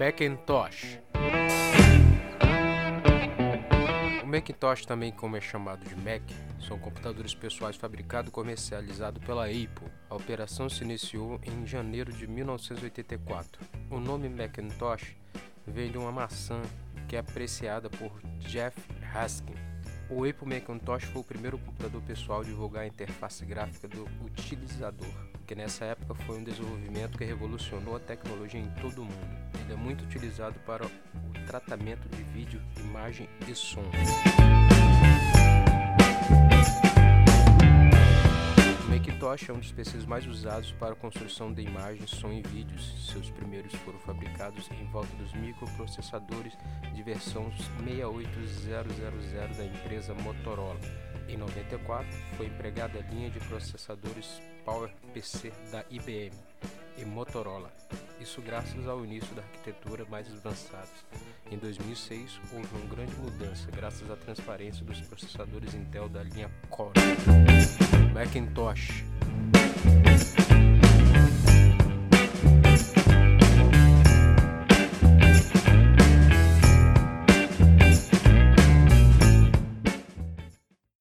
Macintosh. O Macintosh, também como é chamado de Mac, são computadores pessoais fabricados e comercializados pela Apple. A operação se iniciou em janeiro de 1984. O nome Macintosh veio de uma maçã que é apreciada por Jeff Haskin. O Apple Macintosh foi o primeiro computador pessoal a divulgar a interface gráfica do utilizador, que nessa época foi um desenvolvimento que revolucionou a tecnologia em todo o mundo. Ele é muito utilizado para o tratamento de vídeo, imagem e som. Macintosh é um dos PCs mais usados para a construção de imagens, som e vídeos. Seus primeiros foram fabricados em volta dos microprocessadores de versão 68000 da empresa Motorola. Em 94, foi empregada a linha de processadores PowerPC da IBM e Motorola, isso graças ao início da arquitetura mais avançadas. Em 2006, houve uma grande mudança graças à transparência dos processadores Intel da linha Core. Macintosh